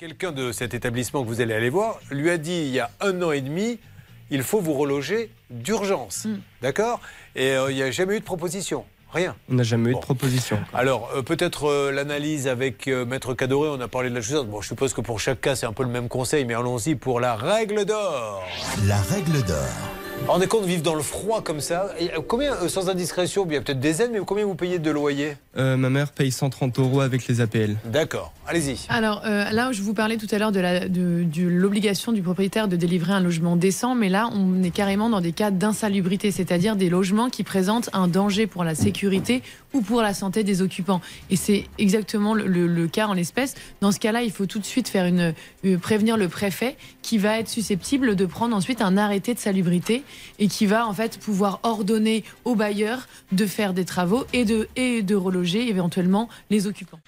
Quelqu'un de cet établissement que vous allez aller voir lui a dit il y a un an et demi, il faut vous reloger d'urgence. Mm. D'accord? Et euh, il n'y a jamais eu de proposition. Rien. On n'a jamais eu de proposition. Alors, euh, peut-être euh, l'analyse avec euh, Maître Cadoré, on a parlé de la chose. Bon, je suppose que pour chaque cas, c'est un peu le même conseil, mais allons-y pour la règle d'or. La règle d'or. Rendez compte vivre dans le froid comme ça. Et, euh, combien, euh, sans indiscrétion, il y a peut-être des aides, mais combien vous payez de loyer Euh, ma mère paye 130 euros avec les APL. D'accord, allez-y. Alors euh, là, je vous parlais tout à l'heure de la- de- de l'obligation du propriétaire de délivrer un logement décent, mais là, on est carrément dans des cas d'insalubrité, c'est-à-dire des logements qui présentent un danger pour la sécurité ou pour la santé des occupants. Et c'est exactement le, le- le cas en l'espèce. Dans ce cas-là, il faut tout de suite faire une, euh, prévenir le préfet qui va être susceptible de prendre ensuite un arrêté de salubrité et qui va en fait pouvoir ordonner aux bailleurs de faire des travaux et de, et de reloger éventuellement les occupants.